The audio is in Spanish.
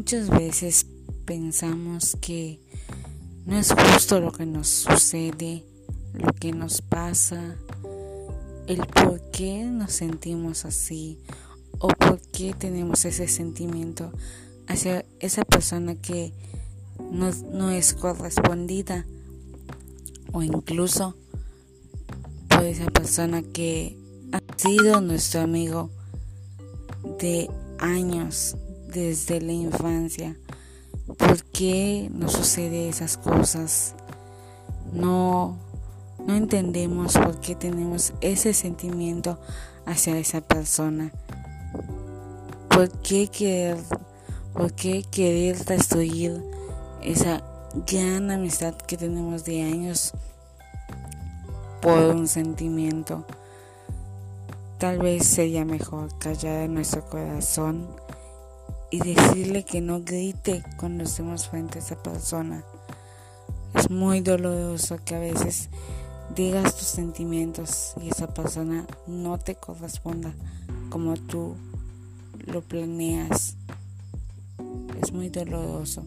Muchas veces pensamos que no es justo lo que nos sucede, lo que nos pasa, el por qué nos sentimos así o por qué tenemos ese sentimiento hacia esa persona que no, no es correspondida o incluso por esa persona que ha sido nuestro amigo de años desde la infancia. ¿Por qué nos sucede esas cosas? No, no entendemos por qué tenemos ese sentimiento hacia esa persona. ¿Por qué querer, por qué querer destruir esa gran amistad que tenemos de años por un sentimiento? Tal vez sería mejor callar en nuestro corazón y decirle que no grite cuando estemos frente a esa persona. Es muy doloroso que a veces digas tus sentimientos y esa persona no te corresponda como tú lo planeas. Es muy doloroso.